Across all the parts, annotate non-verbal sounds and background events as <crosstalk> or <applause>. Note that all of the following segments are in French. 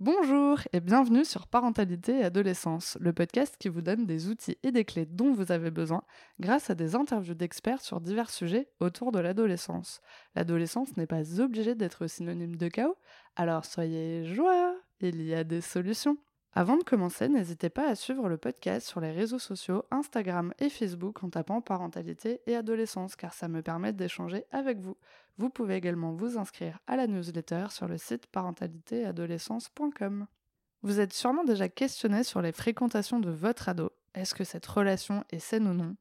Bonjour et bienvenue sur Parentalité et Adolescence, le podcast qui vous donne des outils et des clés dont vous avez besoin grâce à des interviews d'experts sur divers sujets autour de l'adolescence. L'adolescence n'est pas obligée d'être synonyme de chaos, alors soyez joie, il y a des solutions. Avant de commencer, n'hésitez pas à suivre le podcast sur les réseaux sociaux Instagram et Facebook en tapant parentalité et adolescence car ça me permet d'échanger avec vous. Vous pouvez également vous inscrire à la newsletter sur le site parentalitéadolescence.com. Vous êtes sûrement déjà questionné sur les fréquentations de votre ado. Est-ce que cette relation est saine ou non?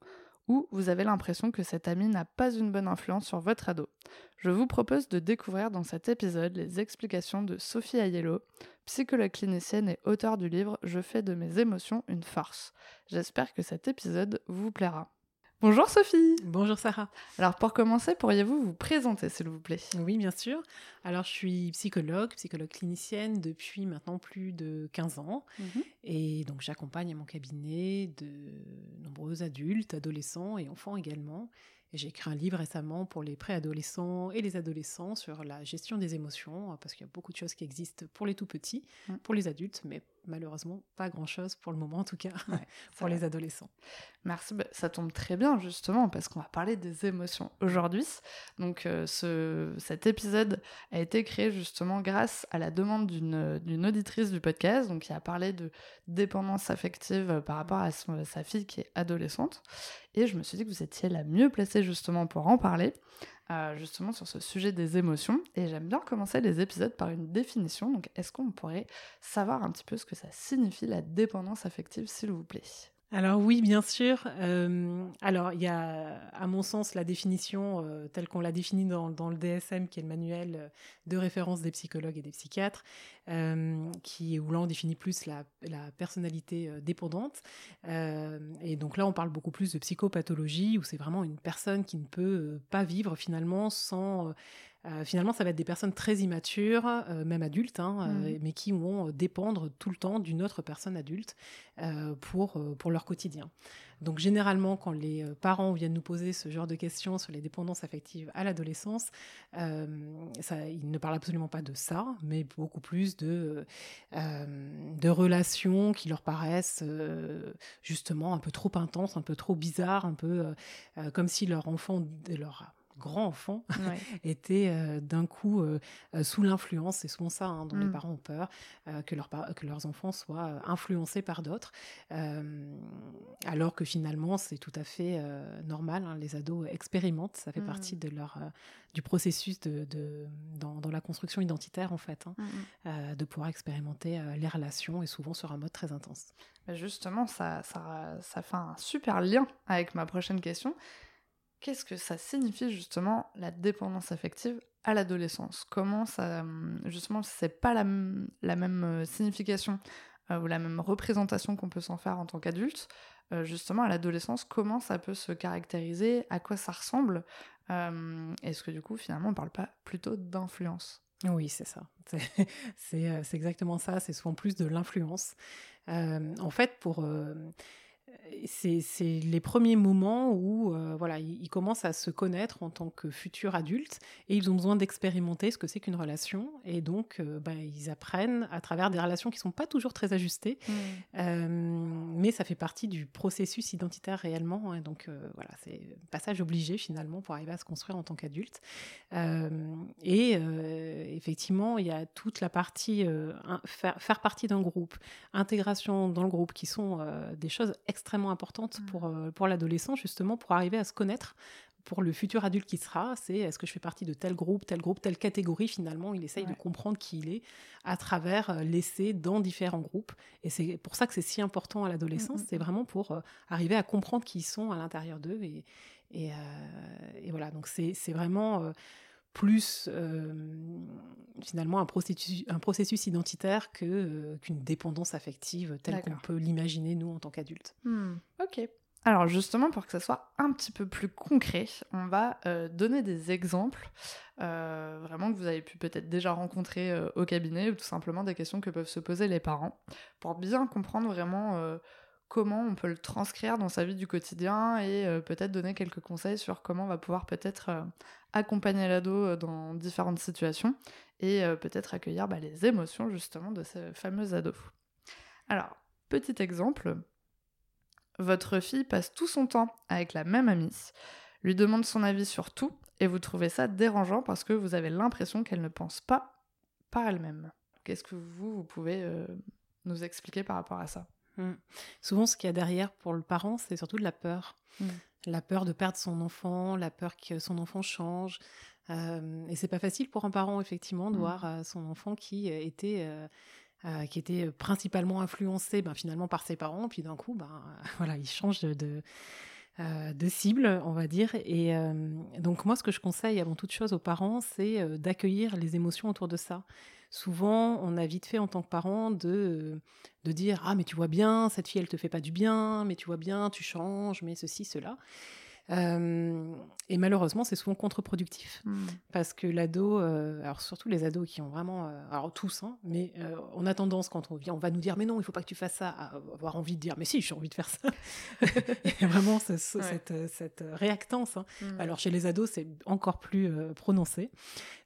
Ou vous avez l'impression que cet ami n'a pas une bonne influence sur votre ado? Je vous propose de découvrir dans cet épisode les explications de Sophie Aiello, psychologue clinicienne et auteure du livre Je fais de mes émotions une force. J'espère que cet épisode vous plaira. Bonjour Sophie Bonjour Sarah Alors pour commencer, pourriez-vous vous présenter s'il vous plaît? Oui, bien sûr. Alors je suis psychologue, psychologue clinicienne depuis maintenant plus de 15 ans. Mhm. Et donc j'accompagne à mon cabinet de nombreux adultes, adolescents et enfants également. J'ai écrit un livre récemment pour les préadolescents et les adolescents sur la gestion des émotions, parce qu'il y a beaucoup de choses qui existent pour les tout petits, pour les adultes, mais malheureusement pas grand-chose pour le moment en tout cas, Ouais, <laughs> pour les adolescents. Merci, bah, ça tombe très bien justement parce qu'on va parler des émotions aujourd'hui. Donc euh, ce, cet épisode a été créé justement grâce à la demande d'une auditrice du podcast, donc qui a parlé de dépendance affective euh, par rapport à son- sa fille qui est adolescente. Et je me suis dit que vous étiez la mieux placée justement pour en parler, euh, justement sur ce sujet des émotions. Et j'aime bien commencer les épisodes par une définition. Donc est-ce qu'on pourrait savoir un petit peu ce que ça signifie la dépendance affective, s'il vous plaît? Alors oui, bien sûr. Euh, alors il y a, à mon sens, la définition euh, telle qu'on l'a définie dans, le DSM, qui est le manuel euh, de référence des psychologues et des psychiatres, où là on définit plus la, la personnalité dépendante. Et donc là on parle beaucoup plus de psychopathologie, où c'est vraiment une personne qui ne peut pas vivre finalement sans euh, finalement, ça va être des personnes très immatures, euh, même adultes, hein, euh, Mhm. mais qui vont dépendre tout le temps d'une autre personne adulte pour, pour leur quotidien. Donc généralement, quand les parents viennent nous poser ce genre de questions sur les dépendances affectives à l'adolescence, euh, ils ne parlent absolument pas de ça, mais beaucoup plus de, euh, de relations qui leur paraissent euh, justement un peu trop intenses, un peu trop bizarres, un peu comme si leur enfant, leur grand enfant Ouais. <laughs> étaient euh, d'un coup euh, euh, sous l'influence, c'est souvent ça hein, dont les Mm. parents ont peur, euh, que, leurs par- que leurs enfants soient influencés par d'autres, alors que finalement c'est tout à fait normal, hein, les ados expérimentent, ça fait Mm. partie de leur, du processus de, de- dans, dans la construction identitaire en fait, hein, Mm, mm. de pouvoir expérimenter les relations et souvent sur un mode très intense. Bah, Justement, ça, ça, ça fait un super lien avec ma prochaine question. Qu'est-ce que ça signifie justement la dépendance affective à l'adolescence? Comment ça, hum, justement, c'est pas la, même euh, signification euh, ou la même représentation qu'on peut s'en faire en tant qu'adulte. euh, justement, à l'adolescence, comment ça peut se caractériser? À quoi ça ressemble? Euh, Est-ce que du coup, finalement, on parle pas plutôt d'influence? Oui, c'est ça. <laughs> C'est- exactement ça. C'est souvent plus de l'influence. Euh, en fait, pour c'est les premiers moments où euh, voilà, ils, ils commencent à se connaître en tant que futurs adultes et ils ont besoin d'expérimenter ce que c'est qu'une relation et donc euh, ben, ils apprennent à travers des relations qui sont pas toujours très ajustées, euh, mais ça fait partie du processus identitaire réellement. hein. donc euh, voilà, c'est un passage obligé finalement pour arriver à se construire en tant qu'adulte. Et effectivement, il y a toute la partie un- faire, faire partie d'un groupe, intégration dans le groupe, qui sont des choses extrêmement importantes Mm. pour, euh, pour l'adolescent, justement, pour arriver à se connaître. Pour le futur adulte qui sera, c'est est-ce que je fais partie de tel groupe, tel groupe, telle catégorie finalement. Il essaye Ouais. de comprendre qui il est à travers euh, l'essai dans différents groupes. Et c'est pour ça que c'est si important à l'adolescence. Mm, mm, C'est vraiment pour euh, arriver à comprendre qui ils sont à l'intérieur d'eux. Et, et, euh, et voilà, donc c'est c'est vraiment euh, plus euh, finalement un processus, un processus identitaire que, euh, qu'une dépendance affective telle qu'on peut l'imaginer nous en tant qu'adultes. Hmm, ok. Alors justement, pour que ça soit un petit peu plus concret, on va euh, donner des exemples, euh, vraiment que vous avez pu peut-être déjà rencontrer euh, au cabinet, ou tout simplement des questions que peuvent se poser les parents, pour bien comprendre vraiment euh, comment on peut le transcrire dans sa vie du quotidien et peut-être donner quelques conseils sur comment on va pouvoir peut-être accompagner l'ado dans différentes situations et peut-être accueillir bah, les émotions justement de ce fameux ado. Alors, petit exemple, votre fille passe tout son temps avec la même amie, lui demande son avis sur tout, et vous trouvez ça dérangeant parce que vous avez l'impression qu'elle ne pense pas par elle-même. Qu'est-ce que vous, vous pouvez euh, nous expliquer par rapport à ça? Mmh. Souvent, ce qu'il y a derrière pour le parent, c'est surtout de la peur. Mmh. La peur de perdre son enfant, la peur que son enfant change. Euh, et c'est pas facile pour un parent, effectivement, de mmh. voir euh, son enfant qui était euh, qui était principalement influencé ben, finalement par ses parents, puis d'un coup, ben, <laughs> voilà, il change de, euh, de, cible, on va dire. Et euh, donc moi, ce que je conseille avant toute chose aux parents, c'est d'accueillir les émotions autour de ça. Souvent, on a vite fait en tant que parent de, de dire ah mais tu vois bien cette fille elle te fait pas du bien, mais tu vois bien tu changes, mais ceci cela. Euh, et malheureusement, c'est souvent contre-productif hmm. parce que l'ado, euh, alors surtout les ados qui ont vraiment, euh, alors tous, hein, mais on a tendance quand on vient, on va nous dire mais non, il faut pas que tu fasses ça, à avoir envie de dire mais si, j'ai envie de faire ça. <laughs> et vraiment cette, cette, réactance. Hein. Hmm. Alors chez les ados, c'est encore plus prononcé.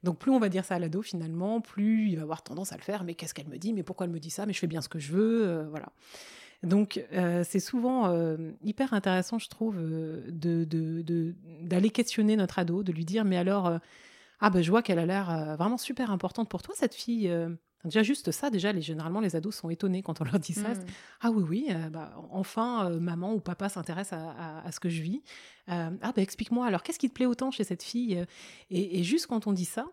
Donc plus on va dire ça à l'ado finalement, plus il va avoir tendance à le faire. Mais qu'est-ce qu'elle me dit Mais pourquoi elle me dit ça Mais je fais bien ce que je veux, voilà. Donc, euh, c'est souvent euh, hyper intéressant, je trouve, euh, d'aller questionner notre ado, de lui dire, mais alors, ah ben je vois qu'elle a l'air vraiment super importante pour toi, cette fille. Déjà, juste ça, déjà, les, généralement, les ados sont étonnés quand on leur dit ça. Mmh. Ah oui, oui, bah, enfin, maman ou papa s'intéresse à, ce que je vis. ah ben explique-moi, alors, qu'est-ce qui te plaît autant chez cette fille et, juste quand on dit ça,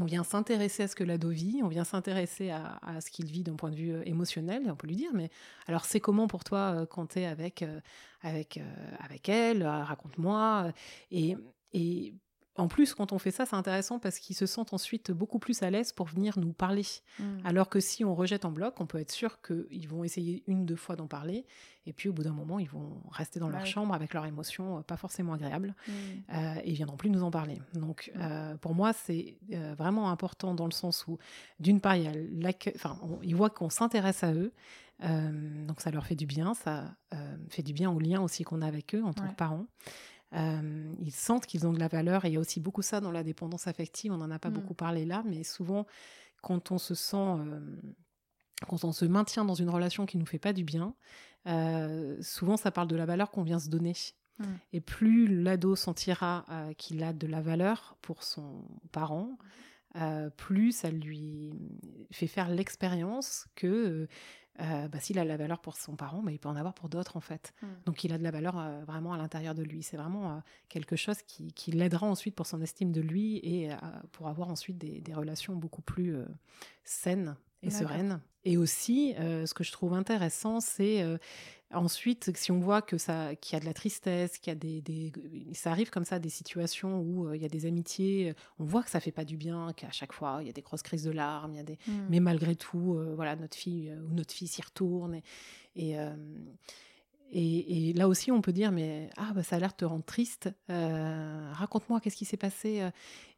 on vient s'intéresser à ce que l'ado vit, on vient s'intéresser à, ce qu'il vit d'un point de vue euh, émotionnel, on peut lui dire, mais alors c'est comment pour toi euh, tu es avec, euh, avec, avec elle, raconte-moi. Et en plus, quand on fait ça, c'est intéressant parce qu'ils se sentent ensuite beaucoup plus à l'aise pour venir nous parler. Mmh. Alors que si on rejette en bloc, on peut être sûr qu'ils vont essayer une, deux fois d'en parler. Et puis au bout d'un moment, ils vont rester dans leur chambre avec leurs émotions euh, pas forcément agréables. Mmh. Euh, et ils viendront plus nous en parler. Donc mmh. euh, pour moi, c'est vraiment important dans le sens où, d'une part, ils voient qu'on s'intéresse à eux. donc ça leur fait du bien, ça fait du bien au lien aussi qu'on a avec eux en tant que parents. Euh, ils sentent qu'ils ont de la valeur. Et il y a aussi beaucoup ça dans la dépendance affective. On n'en a pas mm. beaucoup parlé là, mais souvent, quand on se sent, euh, quand on se maintient dans une relation qui nous fait pas du bien, euh, souvent ça parle de la valeur qu'on vient se donner. Mm. Et plus l'ado sentira qu'il a de la valeur pour son parent, plus ça lui fait faire l'expérience que euh, bah, s'il a de la valeur pour son parent, mais il peut en avoir pour d'autres en fait. Hmm. Donc il a de la valeur euh, vraiment à l'intérieur de lui. C'est vraiment euh, quelque chose qui, qui l'aidera ensuite pour son estime de lui et pour avoir ensuite des, des relations beaucoup plus saines et sereines. Et aussi, ce que je trouve intéressant, c'est Ensuite, si on voit que ça, qu'il y a de la tristesse, qu'il y a des, ça arrive comme ça des situations où euh, il y a des amitiés, on voit que ça fait pas du bien, qu'à chaque fois il y a des grosses crises de larmes, il y a des, hmm. mais malgré tout, euh, voilà, notre fille euh, ou notre fille s'y retourne et, et, et, là aussi on peut dire mais ah bah, ça a l'air de te rendre triste, raconte-moi qu'est-ce qui s'est passé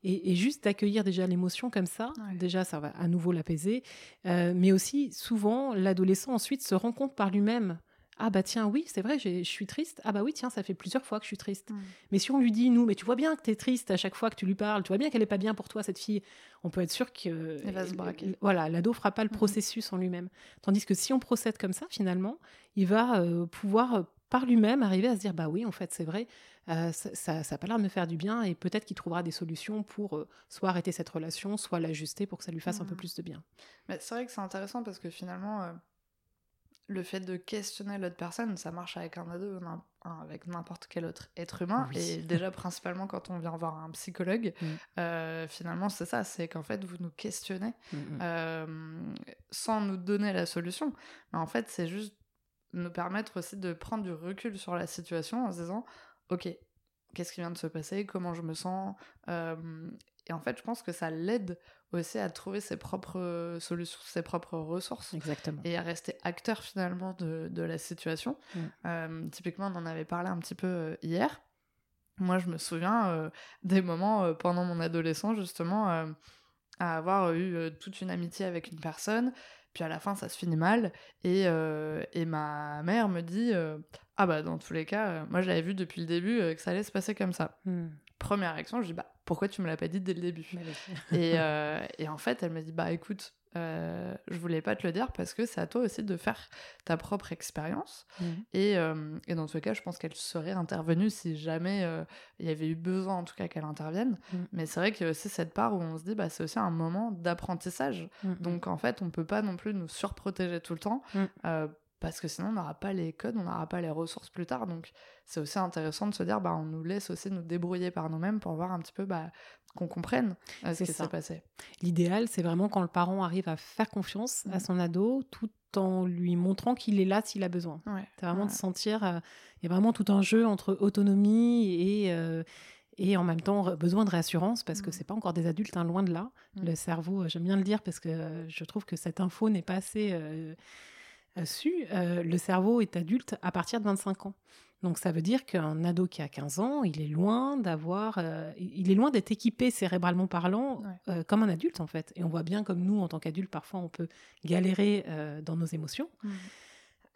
et, juste d'accueillir déjà l'émotion comme ça, déjà ça va à nouveau l'apaiser, mais aussi souvent l'adolescent ensuite se rend compte par lui-même ah bah tiens, oui, c'est vrai, je suis triste. Ah bah oui, tiens, ça fait plusieurs fois que je suis triste. Mm. Mais si on lui dit, nous, mais tu vois bien que tu es triste à chaque fois que tu lui parles, tu vois bien qu'elle est pas bien pour toi, cette fille, on peut être sûr que... Elle va se braquer. Voilà, l'ado fera pas le mm. processus en lui-même. Tandis que si on procède comme ça, finalement, il va euh, pouvoir euh, par lui-même arriver à se dire, bah oui, en fait, c'est vrai, euh, ça n'a pas l'air de me faire du bien et peut-être qu'il trouvera des solutions pour soit arrêter cette relation, soit l'ajuster pour que ça lui fasse un peu mm. plus de bien. Mais c'est vrai que c'est intéressant parce que finalement le fait de questionner l'autre personne, ça marche avec un ado, avec n'importe quel autre être humain. Et déjà, <laughs> principalement quand on vient voir un psychologue, mm. euh, finalement, c'est ça, c'est qu'en fait, vous nous questionnez mm, mm. Euh, sans nous donner la solution. Mais en fait, c'est juste nous permettre aussi de prendre du recul sur la situation en se disant, ok, qu'est-ce qui vient de se passer, comment je me sens? Euh, et en fait, je pense que ça l'aide aussi à trouver ses propres solutions, ses propres ressources. Exactement. Et à rester acteur finalement de, de la situation. Mm. Euh, typiquement, on en avait parlé un petit peu euh, hier. Moi, je me souviens euh, des moments pendant mon adolescence, justement, à avoir eu toute une amitié avec une personne. puis à la fin, ça se finit mal. Et, et ma mère me dit Ah bah, dans tous les cas, moi, je l'avais vu depuis le début que ça allait se passer comme ça. Hmm. Première réaction, je dis Bah, pourquoi tu me l'as pas dit dès le début <laughs> et, et, en fait, elle m'a dit Bah, écoute, euh, je voulais pas te le dire parce que c'est à toi aussi de faire ta propre expérience. Mmh. Et, euh, et, dans ce cas, je pense qu'elle serait intervenue si jamais euh, il y avait eu besoin, en tout cas, qu'elle intervienne. Mmh. Mais c'est vrai que c'est cette part où on se dit, bah, c'est aussi un moment d'apprentissage. Mmh. Donc en fait, on peut pas non plus nous surprotéger tout le temps. Parce que sinon on n'aura pas les codes, on n'aura pas les ressources plus tard. Donc c'est aussi intéressant de se dire, bah, on nous laisse aussi nous débrouiller par nous-mêmes pour voir un petit peu bah, qu'on comprenne euh, ce qui s'est passé. L'idéal, c'est vraiment quand le parent arrive à faire confiance à mmh. son ado tout en lui montrant qu'il est là s'il a besoin. C'est vraiment de sentir, euh, il y a vraiment tout un jeu entre autonomie et, euh, et en même temps besoin de réassurance parce que que mmh. c'est pas encore des adultes, hein, loin de là. Mmh. Le cerveau, j'aime bien le dire parce que je trouve que cette info n'est pas assez su. le cerveau est adulte à partir de 25 ans. Donc ça veut dire qu'un ado qui a 15 ans, il est loin d'avoir, euh, il est loin d'être équipé cérébralement parlant euh, comme un adulte en fait. Et on voit bien comme nous en tant qu'adultes parfois on peut galérer euh, dans nos émotions. Mmh.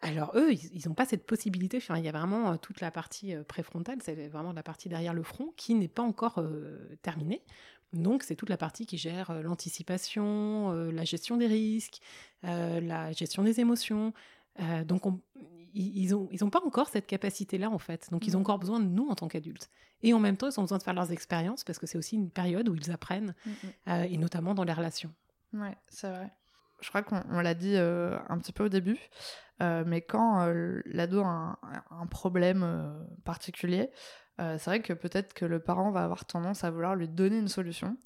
Alors eux, ils n'ont pas cette possibilité. Enfin, il y a vraiment toute la partie préfrontale, c'est vraiment la partie derrière le front qui n'est pas encore terminée. Donc c'est toute la partie qui gère l'anticipation, la gestion des risques, la gestion des émotions. donc on, ils n'ont ils ont pas encore cette capacité-là, en fait. Donc, ils ont encore besoin de nous en tant qu'adultes. Et en même temps, ils ont besoin de faire leurs expériences parce que c'est aussi une période où ils apprennent, mm, mm. Euh, et notamment dans les relations. Ouais, c'est vrai. Je crois qu'on l'a dit euh, un petit peu au début, euh, mais quand l'ado a un, un problème particulier, c'est vrai que peut-être que le parent va avoir tendance à vouloir lui donner une solution.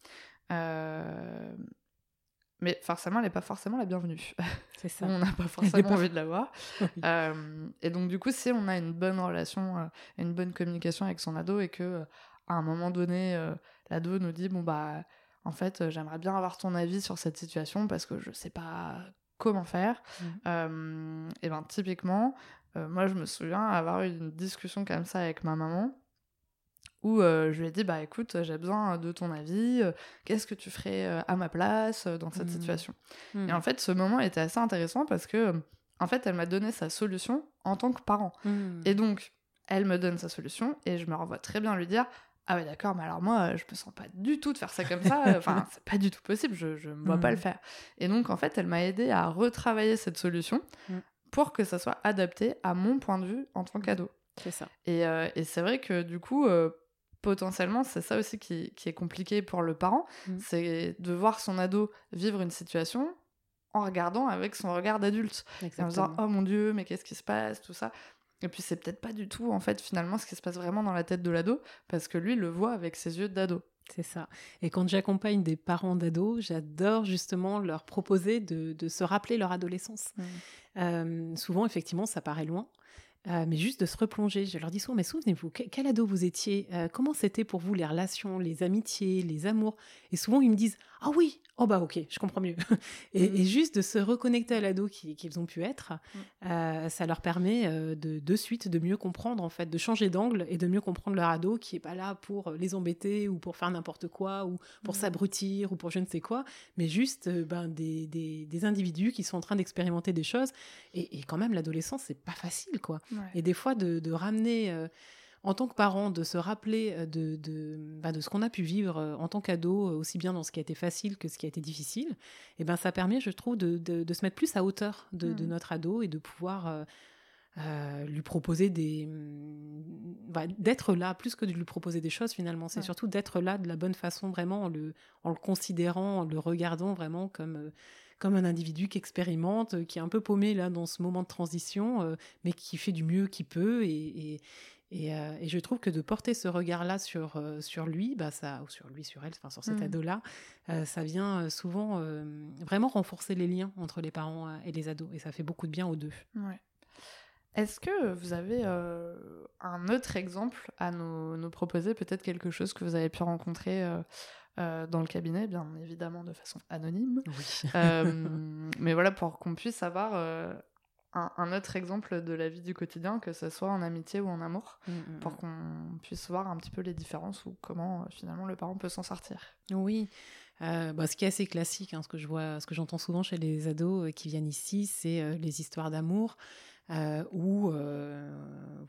Mais forcément, elle n'est pas forcément la bienvenue. <laughs> C'est ça. on n'a pas forcément envie de la voir. <laughs> Euh, et donc, du coup, si on a une bonne relation, euh, une bonne communication avec son ado et que euh, à un moment donné, l'ado nous dit Bon, bah, en fait, j'aimerais bien avoir ton avis sur cette situation parce que je sais pas comment faire. Mmh. et ben, typiquement, moi, je me souviens avoir eu une discussion comme ça avec ma maman où euh, je lui ai dit bah écoute j'ai besoin de ton avis euh, qu'est-ce que tu ferais euh, à ma place dans cette mmh. situation. Mmh. et en fait ce moment était assez intéressant parce que en fait elle m'a donné sa solution en tant que parent. Mmh. et donc elle me donne sa solution et je me renvoie très bien lui dire ah ouais d'accord mais alors moi je me sens pas du tout de faire ça comme ça. <laughs> Enfin c'est pas du tout possible je je me vois pas le faire et donc en fait elle m'a aidé à retravailler cette solution pour que ça soit adapté à mon point de vue en tant qu'ado. C'est ça. Et, et c'est vrai que du coup potentiellement, c'est ça aussi qui, est compliqué pour le parent, mm. c'est de voir son ado vivre une situation en regardant avec son regard d'adulte. En disant, oh mon dieu, mais qu'est-ce qui se passe, tout ça. Et puis c'est peut-être pas du tout, en fait, finalement, ce qui se passe vraiment dans la tête de l'ado, parce que lui, il le voit avec ses yeux d'ado. C'est ça. Et quand j'accompagne des parents d'ados, j'adore justement leur proposer de, se rappeler leur adolescence. Mm. Euh, souvent, effectivement, ça paraît loin. Euh, mais juste de se replonger. Je leur dis souvent, mais souvenez-vous, quel ado vous étiez? Euh, Comment c'était pour vous les relations, les amitiés, les amours? Et souvent, ils me disent, ah oui, oh bah ok, je comprends mieux. <laughs> et, mmh. juste de se reconnecter à l'ado qu'ils ont pu être, mmh. euh, ça leur permet euh, de, de suite de mieux comprendre en fait, de changer d'angle et de mieux comprendre leur ado qui est pas là pour les embêter ou pour faire n'importe quoi ou pour mmh. s'abrutir ou pour je ne sais quoi, mais juste euh, ben, des, des, des, individus qui sont en train d'expérimenter des choses. Et, et quand même, l'adolescence, c'est pas facile quoi. Et des fois, de, de ramener en tant que parent, de se rappeler euh, de, de, bah, de ce qu'on a pu vivre euh, en tant qu'ado, euh, aussi bien dans ce qui a été facile que ce qui a été difficile, et eh ben ça permet, je trouve, de, de, se mettre plus à hauteur de, mmh. notre ado et de pouvoir lui proposer des. Mm, bah, d'être là, plus que de lui proposer des choses finalement. C'est surtout d'être là de la bonne façon, vraiment, en le, en le considérant, en le regardant vraiment comme comme un individu qui expérimente, qui est un peu paumé là dans ce moment de transition, mais qui fait du mieux qu'il peut et, euh, et, je trouve que de porter ce regard-là sur, euh, sur lui, bah ça, ou sur lui, sur elle, enfin sur cet mmh. ado-là, euh, ça vient souvent vraiment renforcer les liens entre les parents et les ados. Et ça fait beaucoup de bien aux deux. Est-ce que vous avez un autre exemple à nous, nous proposer, peut-être quelque chose que vous avez pu rencontrer dans le cabinet, bien évidemment de façon anonyme. Oui. <laughs> mais voilà, pour qu'on puisse savoir un, autre exemple de la vie du quotidien, que ce soit en amitié ou en amour, mm, mm, pour qu'on puisse voir un petit peu les différences ou comment finalement le parent peut s'en sortir. Oui. Bah, ce qui est assez classique, hein, ce que je vois, ce que j'entends souvent chez les ados qui viennent ici, c'est les histoires d'amour. Euh, où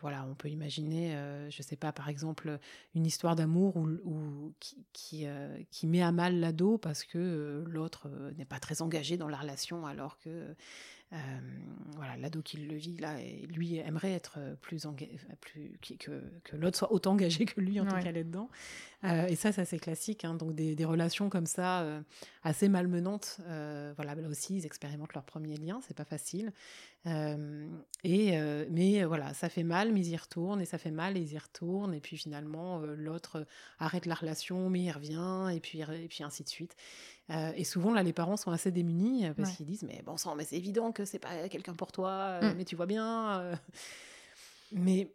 voilà, on peut imaginer, je ne sais pas, par exemple, une histoire d'amour ou, qui, qui, qui, met à mal l'ado parce que l'autre n'est pas très engagé dans la relation alors que euh, voilà, l'ado qui le vit là, et lui aimerait être plus, plus que, que l'autre soit autant engagé que lui en tout cas là-dedans. Euh, et ça, ça c'est classique. Hein. donc des, des, relations comme ça, euh, assez malmenantes. voilà, là aussi, ils expérimentent leur premier lien, c'est pas facile. Et mais voilà, ça fait mal, mais ils y retournent et ça fait mal et ils y retournent. Et puis finalement, l'autre arrête la relation, mais il revient et puis et puis ainsi de suite. Et souvent, là, les parents sont assez démunis parce qu'ils disent Mais bon sang, mais c'est évident que c'est pas quelqu'un pour toi, euh, mm. mais tu vois bien. Mais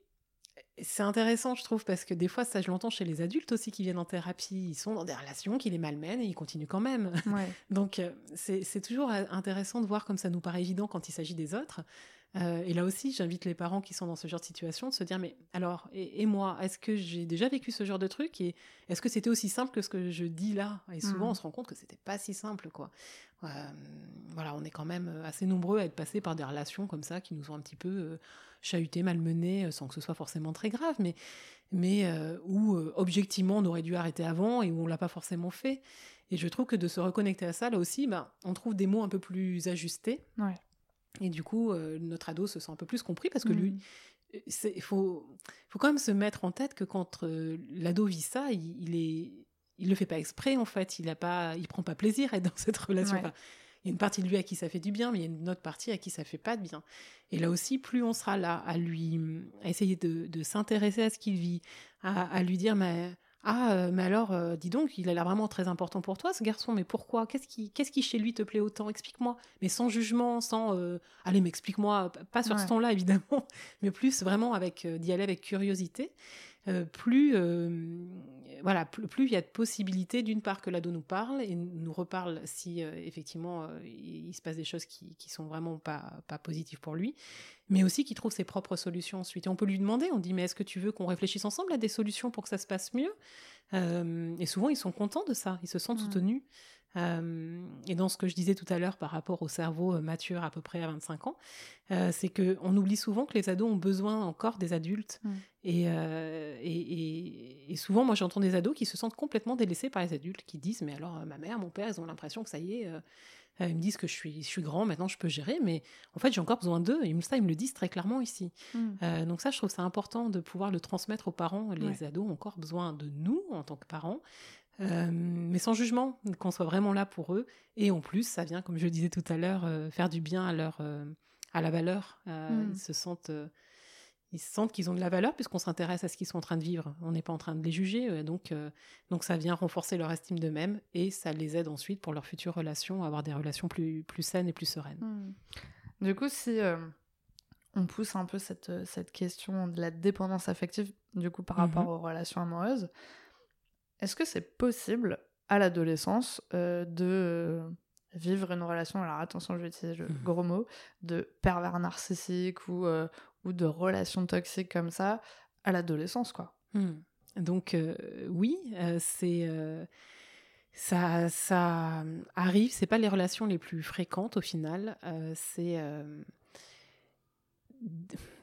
c'est intéressant, je trouve, parce que des fois, ça, je l'entends chez les adultes aussi qui viennent en thérapie. Ils sont dans des relations qui les malmènent et ils continuent quand même. <laughs> Donc, c'est toujours intéressant de voir comme ça nous paraît évident quand il s'agit des autres. Euh, et là aussi, j'invite les parents qui sont dans ce genre de situation de se dire, mais alors, et, moi, est-ce que j'ai déjà vécu ce genre de truc et est-ce que c'était aussi simple que ce que je dis là? Et souvent, on mmh. se rend compte que c'était pas si simple, quoi. Euh, voilà, on est quand même assez nombreux à être passés par des relations comme ça qui nous ont un petit peu euh, chahutés, malmenés, sans que ce soit forcément très grave, mais, mais où objectivement on aurait dû arrêter avant et où on l'a pas forcément fait. Et je trouve que de se reconnecter à ça, là aussi, ben, on trouve des mots un peu plus ajustés. Ouais. Et du coup, euh, notre ado se sent un peu plus compris parce que lui, mmh. euh, il faut, faut quand même se mettre en tête que quand euh, l'ado vit ça, il, il, est, il le fait pas exprès en fait. Il a pas, il prend pas plaisir à être dans <laughs> cette relation. il y a une partie de lui à qui ça fait du bien, mais il y a une autre partie à qui ça fait pas de bien. Et là aussi, plus on sera là à lui, à essayer de, de s'intéresser à ce qu'il vit, à, à, lui dire, mais ah, euh, mais alors, euh, dis donc, il a l'air vraiment très important pour toi, ce garçon, mais pourquoi? Qu'est-ce qui, qu'est-ce qui chez lui te plaît autant? Explique-moi. Mais sans jugement, sans. Euh, allez, mais explique-moi. Pas sur ce ton-là, <laughs> évidemment, mais plus vraiment avec d'y aller avec curiosité. Plus voilà, plus, il y a de possibilités, d'une part, que l'ado nous parle et nous reparle si effectivement il, se passe des choses qui, qui sont vraiment pas, pas positives pour lui, mais aussi qu'il trouve ses propres solutions ensuite. Et on peut lui demander, on dit, mais est-ce que tu veux qu'on réfléchisse ensemble à des solutions pour que ça se passe mieux? Et souvent, ils sont contents de ça, ils se sentent mmh. soutenus. Et dans ce que je disais tout à l'heure par rapport au cerveau mature à peu près à 25 ans, c'est qu'on oublie souvent que les ados ont besoin encore des adultes. Mmh. Et, et, et, souvent, moi j'entends des ados qui se sentent complètement délaissés par les adultes, qui disent Mais alors, ma mère, mon père, ils ont l'impression que ça y est, euh, ils me disent que je suis, je suis grand, maintenant je peux gérer, mais en fait j'ai encore besoin d'eux. Et ça, ils me le disent très clairement ici. Euh, donc ça, je trouve ça important de pouvoir le transmettre aux parents. Les ados ont encore besoin de nous en tant que parents. Euh, mais sans jugement, qu'on soit vraiment là pour eux. Et en plus, ça vient, comme je le disais tout à l'heure, faire du bien à leur, à la valeur. Hmm. Ils se sentent ils sentent qu'ils ont de la valeur puisqu'on s'intéresse à ce qu'ils sont en train de vivre. On n'est pas en train de les juger, euh, donc, euh, donc ça vient renforcer leur estime d'eux-mêmes et ça les aide ensuite pour leurs futures relations à avoir des relations plus, plus saines et plus sereines. Hmm. Du coup, si euh, on pousse un peu cette, cette question de la dépendance affective, du coup, par rapport mhm. aux relations amoureuses, est-ce que c'est possible à l'adolescence de vivre une relation, alors attention, je vais utiliser le mhm. gros mot, de pervers narcissique ou, ou de relations toxiques comme ça à l'adolescence, quoi? Hmm. Donc euh, oui, euh, c'est euh, ça, ça arrive. C'est pas les relations les plus fréquentes au final. c'est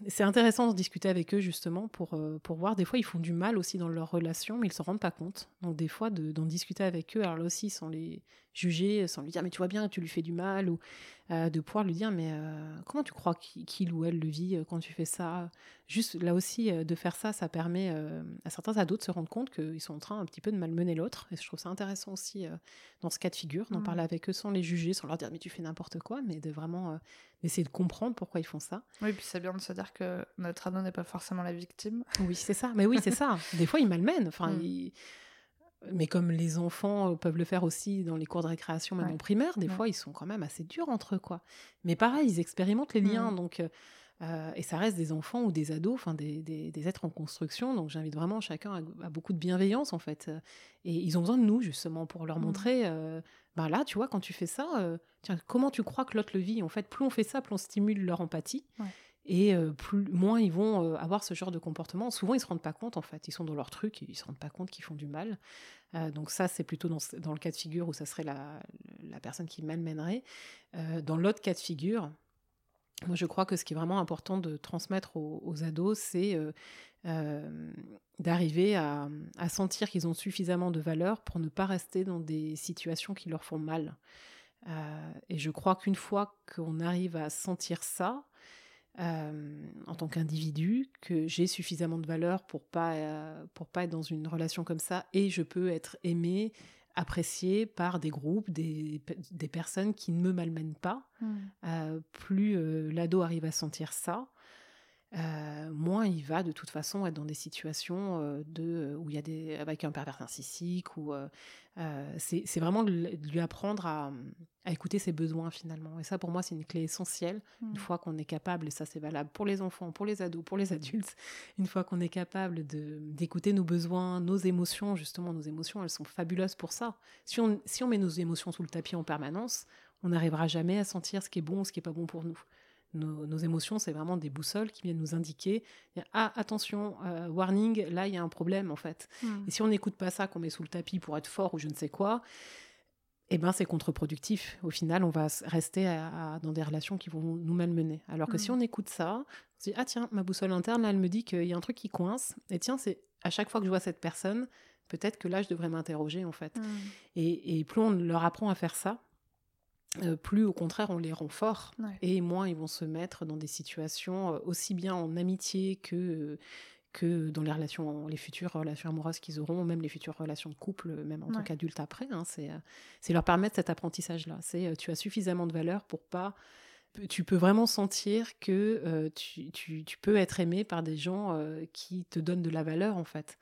c'est intéressant de discuter avec eux justement pour, pour voir. Des fois, ils font du mal aussi dans leurs relations, mais ils se rendent pas compte. Donc, des fois, d'en discuter avec eux, alors là aussi, sans les juger, sans lui dire, mais tu vois bien, tu lui fais du mal, ou euh, de pouvoir lui dire mais euh, comment tu crois qu'il ou elle le vit euh, quand tu fais ça? Juste là aussi de faire ça, ça permet à certains ados de se rendre compte qu'ils sont en train un petit peu de malmener l'autre. Et je trouve ça intéressant aussi dans ce cas de figure d'en mmh. parler avec eux sans les juger, sans leur dire mais tu fais n'importe quoi, mais de vraiment essayer de comprendre pourquoi ils font ça. Oui, puis c'est bien de se dire que notre ado n'est pas forcément la victime. Oui, c'est ça. Mais oui, c'est ça. <laughs> Des fois, ils malmènent. Enfin, mmh mais comme les enfants euh, peuvent le faire aussi dans les cours de récréation, même en primaire, des fois, ils sont quand même assez durs entre eux, quoi. Mais pareil, ils expérimentent les liens, mmh. donc... Euh, Euh, et ça reste des enfants ou des ados, enfin des, des, êtres en construction. Donc j'invite vraiment chacun à, beaucoup de bienveillance en fait. Et ils ont besoin de nous justement pour leur mmh. montrer, euh, bah là tu vois quand tu fais ça, euh, tiens, comment tu crois que l'autre le vit? En fait, plus on fait ça, plus on stimule leur empathie. Et plus, moins ils vont avoir ce genre de comportement. Souvent, ils se rendent pas compte, en fait. Ils sont dans leur truc, et ils se rendent pas compte qu'ils font du mal. donc ça, c'est plutôt dans, le cas de figure où ça serait la, personne qui malmènerait. dans l'autre cas de figure, moi, je crois que ce qui est vraiment important de transmettre aux, ados, c'est euh, euh, d'arriver à, sentir qu'ils ont suffisamment de valeur pour ne pas rester dans des situations qui leur font mal. Euh, et je crois qu'une fois qu'on arrive à sentir ça, en tant qu'individu, que j'ai suffisamment de valeur pour pas pour pas être dans une relation comme ça, et je peux être aimé, apprécié par des groupes, des, des, personnes qui ne me malmènent pas. Hmm. Euh, plus euh, l'ado arrive à sentir ça, euh, moins il va de toute façon être dans des situations de, où il y a des, avec un pervers narcissique, ou c'est vraiment de lui apprendre à, à, écouter ses besoins finalement. Et ça pour moi c'est une clé essentielle, une hmm. fois qu'on est capable, et ça c'est valable pour les enfants, pour les ados, pour les adultes, une fois qu'on est capable d'écouter nos besoins, nos émotions, justement nos émotions elles sont fabuleuses pour ça. Si on, si on met nos émotions sous le tapis en permanence, on n'arrivera jamais à sentir ce qui est bon ou ce qui est pas bon pour nous. Nos, émotions, c'est vraiment des boussoles qui viennent nous indiquer ah attention, euh, warning, là il y a un problème en fait. Hmm. Et si on n'écoute pas ça, qu'on met sous le tapis pour être fort ou je ne sais quoi, eh ben c'est contre-productif. Au final, on va rester dans des relations qui vont nous malmener. Alors que si hmm. on écoute ça, on se dit ah tiens, ma boussole interne là, elle me dit qu'il y a un truc qui coince. Et tiens, c'est à chaque fois que je vois cette personne, peut-être que là je devrais m'interroger en fait. Hmm. Et, et plus on leur apprend à faire ça, euh, plus au contraire on les rend forts. Et moins ils vont se mettre dans des situations euh, aussi bien en amitié que euh, que dans les relations les futures relations amoureuses qu'ils auront même les futures relations de couple même en tant qu'adulte après hein, c'est c'est leur permettre cet apprentissage là c'est tu as suffisamment de valeur pour pas tu peux vraiment sentir que tu, tu, tu, peux être aimé par des gens qui te donnent de la valeur en fait.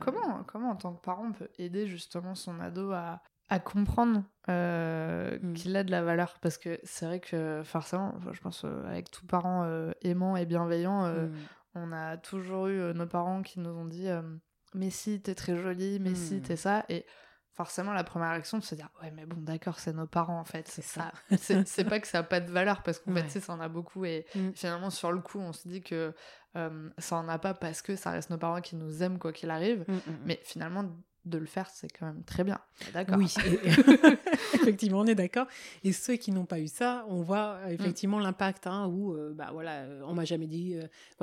Comment, comment en tant que parent on peut aider justement son ado à, à comprendre euh, mm. qu'il a de la valeur. Parce que c'est vrai que forcément je pense euh, avec tous parents euh, aimants et bienveillants mm. on a toujours eu nos parents qui nous ont dit mais si t'es très jolie mais si mm. t'es ça et forcément la première réaction c'est de se dire ouais mais bon d'accord c'est nos parents en fait. C'est ça <laughs> <laughs> c'est pas que ça a pas de valeur parce qu'en fait ça en a beaucoup. Et finalement sur le coup on se dit que ça en a pas parce que ça reste nos parents qui nous aiment quoi qu'il arrive. Mais finalement de le faire, c'est quand même très bien. D'accord. Oui, <laughs> <laughs> effectivement, on est d'accord. Et ceux qui n'ont pas eu ça, on voit euh, effectivement l'impact, hein, où, euh, bah voilà, euh, on m'a jamais dit,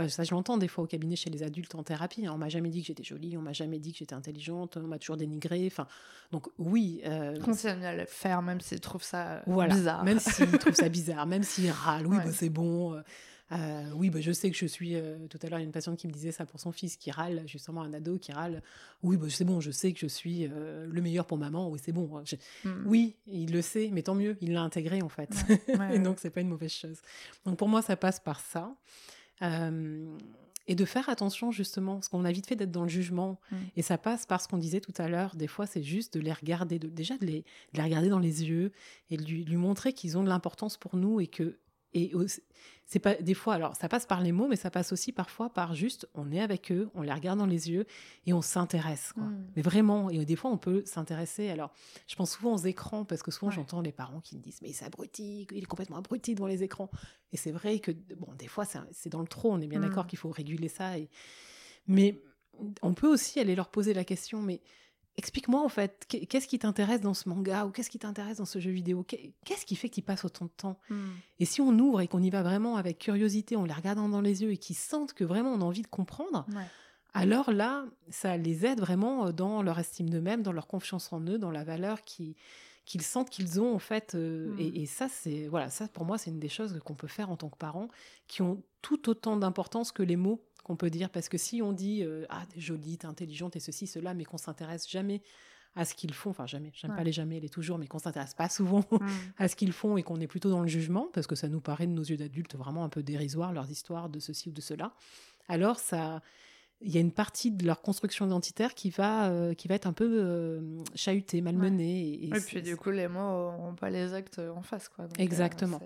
ça je l'entends des fois au cabinet chez les adultes en thérapie, hein, on m'a jamais dit que j'étais jolie, on m'a jamais dit que j'étais intelligente, on m'a toujours dénigré, enfin, donc oui. Continue à le faire, même s'ils trouvent ça bizarre. Même s'ils trouvent ça <laughs> bizarre, même s'ils râlent, oui, bah, c'est bon. Euh, oui, bah, je sais que je suis. Euh, tout à l'heure, il y a une patiente qui me disait ça pour son fils qui râle, justement un ado qui râle. Oui, bah, c'est bon, je sais que je suis euh, le meilleur pour maman. Oui, c'est bon. Mm. Oui, il le sait, mais tant mieux, il l'a intégré en fait. et <laughs> donc, c'est pas une mauvaise chose. Donc, pour moi, ça passe par ça. et de faire attention justement, parce qu'on a vite fait d'être dans le jugement, mm. et ça passe par ce qu'on disait tout à l'heure, des fois c'est juste de les regarder, de, déjà de les, les, regarder dans les yeux, et de lui, lui montrer qu'ils ont de l'importance pour nous, et que et c'est pas des fois, alors ça passe par les mots, mais ça passe aussi parfois par juste, on est avec eux, on les regarde dans les yeux et on s'intéresse. Hmm. Mais vraiment, et des fois on peut s'intéresser. Alors, je pense souvent aux écrans parce que souvent j'entends les parents qui me disent mais c'est abruti, il est complètement abruti devant les écrans. Et c'est vrai que bon, des fois c'est dans le trop. On est bien hmm. d'accord qu'il faut réguler ça. Et... Mais on peut aussi aller leur poser la question, mais Explique-moi en fait, qu'est-ce qui t'intéresse dans ce manga ou qu'est-ce qui t'intéresse dans ce jeu vidéo? Qu'est-ce qui fait que tu passes autant de temps? Hmm. Et si on ouvre et qu'on y va vraiment avec curiosité, en les regardant dans les yeux et qu'ils sentent que vraiment on a envie de comprendre, alors là, ça les aide vraiment euh, dans leur estime d'eux-mêmes, dans leur confiance en eux, dans la valeur qu'ils sentent qu'ils ont en fait. Euh, hmm. et, et, ça, c'est voilà, ça pour moi, c'est une des choses qu'on peut faire en tant que parents, qui ont tout autant d'importance que les mots qu'on peut dire. Parce que si on dit euh, Ah, t'es jolie, t'es intelligente et ceci, cela, mais qu'on s'intéresse jamais à ce qu'ils font, enfin jamais, j'aime pas les jamais, les toujours, mais qu'on s'intéresse pas souvent mm. <laughs> à ce qu'ils font et qu'on est plutôt dans le jugement, parce que ça nous paraît de nos yeux d'adultes vraiment un peu dérisoire, leurs histoires de ceci ou de cela, alors ça il y a une partie de leur construction identitaire qui va, euh, qui va être un peu euh, chahutée, malmenée. Et, puis du coup, les mots n'ont pas les actes en face. Quoi. Exactement.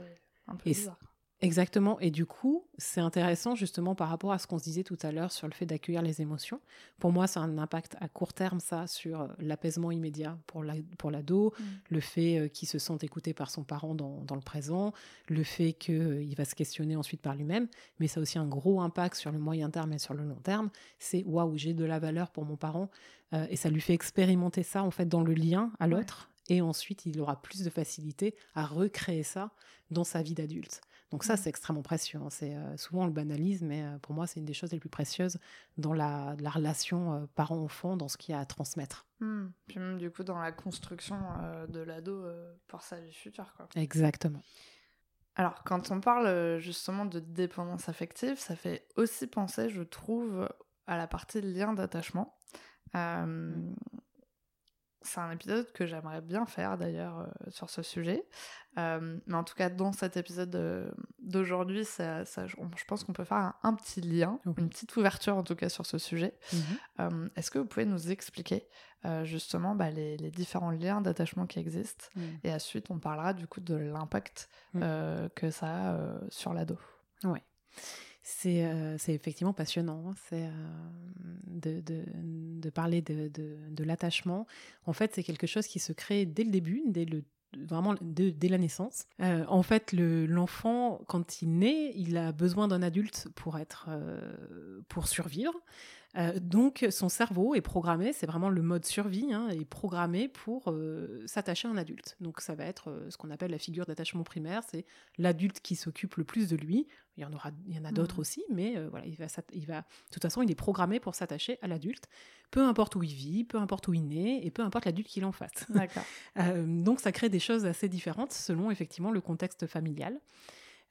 un peu bizarre. Exactement. Et du coup, c'est intéressant justement par rapport à ce qu'on se disait tout à l'heure sur le fait d'accueillir les émotions. Pour moi, c'est un impact à court terme, ça, sur euh, l'apaisement immédiat pour l'ado, la, pour mmh. le fait euh, qu'il se sente écouté par son parent dans, dans le présent, le fait qu'il euh, va se questionner ensuite par lui-même. Mais ça a aussi un gros impact sur le moyen terme et sur le long terme. C'est waouh, j'ai de la valeur pour mon parent. et ça lui fait expérimenter ça, en fait, dans le lien à l'autre. Et ensuite, il aura plus de facilité à recréer ça dans sa vie d'adulte. Donc ça, mmh. c'est extrêmement précieux. Hein. C'est euh, souvent le banalisme, mais euh, pour moi, c'est une des choses les plus précieuses dans la, relation euh, parent-enfant, dans ce qu'il y a à transmettre. Mmh. Puis même du coup dans la construction de l'ado pour sa vie future. Quoi. Exactement. Alors quand on parle justement de dépendance affective, ça fait aussi penser, je trouve, à la partie lien d'attachement. Mmh c'est un épisode que j'aimerais bien faire d'ailleurs euh, sur ce sujet. Euh, mais en tout cas, dans cet épisode euh, d'aujourd'hui, ça, je pense qu'on peut faire un, petit lien, une petite ouverture en tout cas sur ce sujet. Mhm. Est-ce que vous pouvez nous expliquer justement bah, les, différents liens d'attachement qui existent Et ensuite, on parlera du coup de l'impact que ça a sur l'ado? Ouais. Euh, c'est effectivement passionnant hein. c'est euh, de, de, parler de, de l'attachement. En fait, c'est quelque chose qui se crée dès le début, dès le vraiment dès la naissance. Euh, en fait, l'enfant, quand il naît, il a besoin d'un adulte pour être, pour survivre. Euh, donc son cerveau est programmé, c'est vraiment le mode survie, hein, est programmé pour euh, s'attacher à un adulte. Donc ça va être euh, ce qu'on appelle la figure d'attachement primaire, c'est l'adulte qui s'occupe le plus de lui. Il y en aura, il y en a d'autres mmh. aussi, mais voilà, il va, il va, de toute façon, il est programmé pour s'attacher à l'adulte, peu importe où il vit, peu importe où il naît, et peu importe l'adulte qu'il en fasse. <laughs> donc ça crée des choses assez différentes selon effectivement le contexte familial.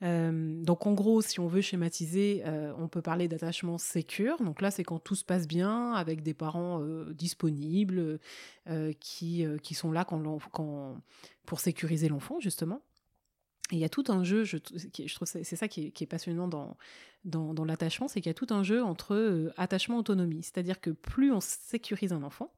Euh, donc en gros, si on veut schématiser, euh, on peut parler d'attachement sécure. Donc là, c'est quand tout se passe bien, avec des parents euh, disponibles, qui, qui sont là quand, pour sécuriser l'enfant, justement. Et il y a tout un jeu, je, je trouve c'est ça qui est, passionnant dans, dans, dans l'attachement, c'est qu'il y a tout un jeu entre attachement autonomie. C'est-à-dire que plus on sécurise un enfant,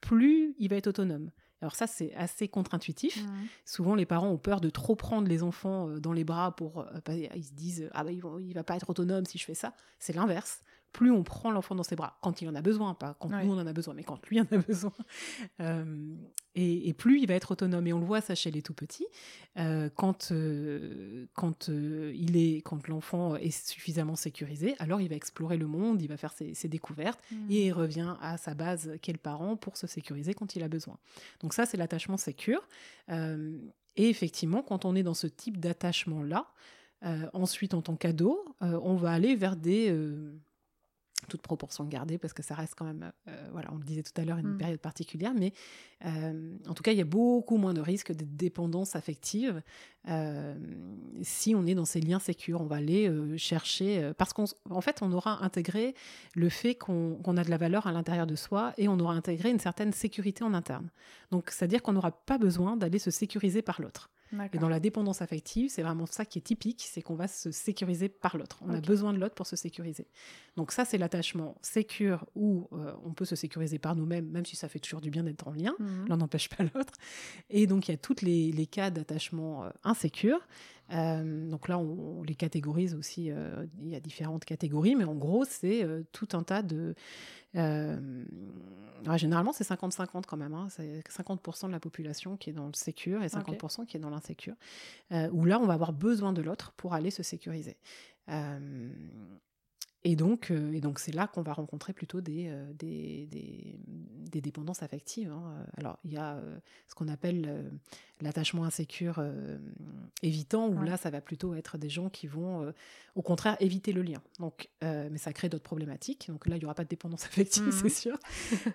plus il va être autonome. Alors ça, c'est assez contre-intuitif. Mmh. Souvent, les parents ont peur de trop prendre les enfants euh, dans les bras pour... Euh, ils se disent, ah bah, il va pas être autonome si je fais ça. C'est l'inverse plus on prend l'enfant dans ses bras, quand il en a besoin, pas quand nous on en a besoin, mais quand lui en a <laughs> besoin, euh, et, plus il va être autonome. Et on le voit ça chez les tout petits, euh, quand, euh, quand, il est, quand l'enfant est suffisamment sécurisé, alors il va explorer le monde, il va faire ses, découvertes, mmh. et il revient à sa base qu'est le parent pour se sécuriser quand il a besoin. Donc ça, c'est l'attachement sécure. et effectivement, quand on est dans ce type d'attachement-là, ensuite, en tant qu'ado, on va aller vers des, toute proportion gardée, parce que ça reste quand même, euh, voilà, on le disait tout à l'heure, une mm. période particulière, mais euh, en tout cas, il y a beaucoup moins de risques de dépendance affective euh, si on est dans ces liens sécures. On va aller chercher, parce qu'en fait, on aura intégré le fait qu'on a de la valeur à l'intérieur de soi et on aura intégré une certaine sécurité en interne. Donc, c'est-à-dire qu'on n'aura pas besoin d'aller se sécuriser par l'autre. Et dans la dépendance affective, c'est vraiment ça qui est typique, c'est qu'on va se sécuriser par l'autre. On a besoin de l'autre pour se sécuriser. Donc ça, c'est l'attachement sécure où euh, on peut se sécuriser par nous-mêmes, même si ça fait toujours du bien d'être en lien. Mhm. L'un n'empêche pas l'autre. Et donc, il y a tous les, cas d'attachement euh, insécure. Euh, donc là, on, les catégorise aussi. il y a différentes catégories, mais en gros, c'est tout un tas de euh, généralement, c'est 50-50 quand même. Hein. C'est 50% de la population qui est dans le sécure et 50% qui est dans l'insécure. Euh, où là, on va avoir besoin de l'autre pour aller se sécuriser. Et donc, euh, et donc c'est là qu'on va rencontrer plutôt des, euh, des, des, dépendances affectives. Hein. Alors, il y a euh, ce qu'on appelle l'attachement insécure évitant, où là, ça va plutôt être des gens qui vont, au contraire, éviter le lien. Donc, mais ça crée d'autres problématiques. Donc là, il n'y aura pas de dépendance affective, <laughs> c'est mmh. sûr.